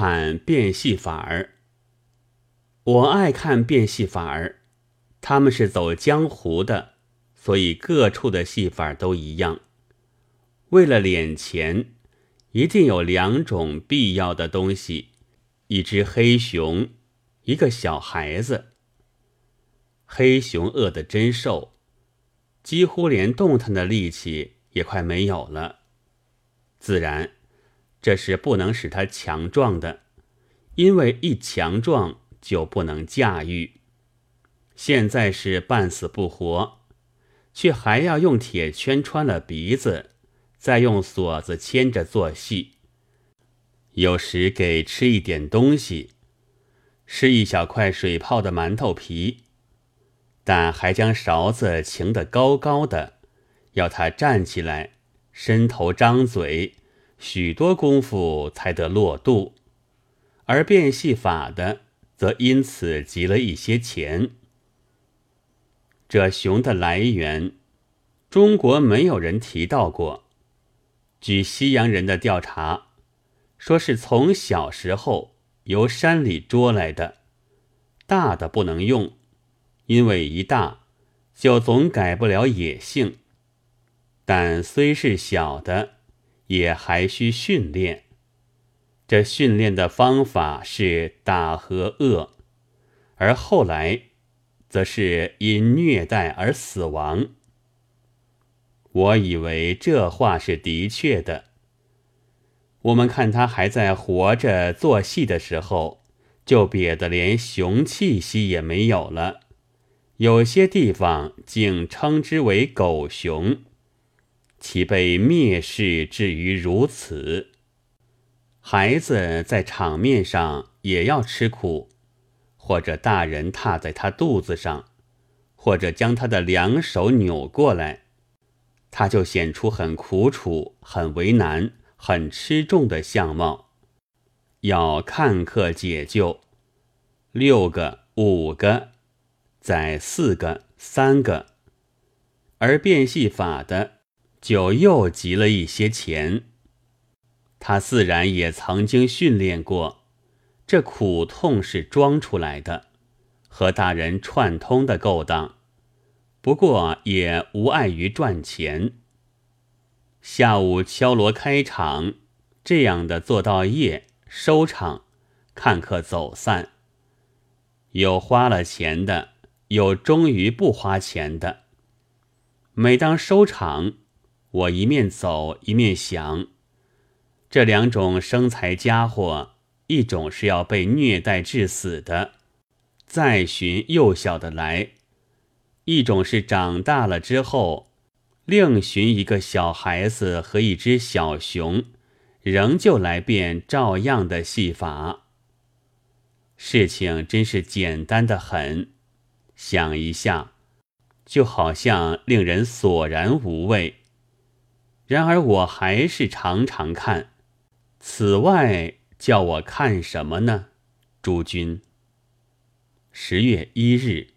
看变戏法儿。我爱看变戏法儿，他们是走江湖的，所以各处的戏法都一样。为了敛钱，一定有两种必要的东西：一只黑熊，一个小孩子。黑熊饿得真瘦，几乎连动弹的力气也快没有了。自然，这是不能使他强壮的，因为一强壮。就不能驾驭。现在是半死不活，却还要用铁圈穿了鼻子，再用锁子牵着做戏。有时给吃一点东西，吃一小块水泡的馒头皮，但还将勺子擎得高高的，要他站起来，伸头张嘴，许多功夫才得落肚。而变戏法的。则因此集了一些钱。这熊的来源，中国没有人提到过。据西洋人的调查，说是从小时候由山里捉来的，大的不能用，因为一大就总改不了野性。但虽是小的，也还需训练。这训练的方法是打和饿，而后来则是因虐待而死亡。我以为这话是的确的。我们看他还在活着做戏的时候，就瘪得连雄气息也没有了。有些地方竟称之为狗熊，其被蔑视至于如此。孩子在场面上也要吃苦，或者大人踏在他肚子上，或者将他的两手扭过来，他就显出很苦楚、很为难、很吃重的相貌，要看客解救。六个、五个，再四个、三个，而变戏法的就又集了一些钱。他自然也曾经训练过，这苦痛是装出来的，和大人串通的勾当。不过也无碍于赚钱。下午敲锣开场，这样的做到夜收场，看客走散。有花了钱的，有终于不花钱的。每当收场，我一面走一面想。这两种生财家伙，一种是要被虐待致死的，再寻幼小的来；一种是长大了之后，另寻一个小孩子和一只小熊，仍旧来变照样的戏法。事情真是简单的很，想一下，就好像令人索然无味。然而我还是常常看。此外，叫我看什么呢？诸君。十月一日。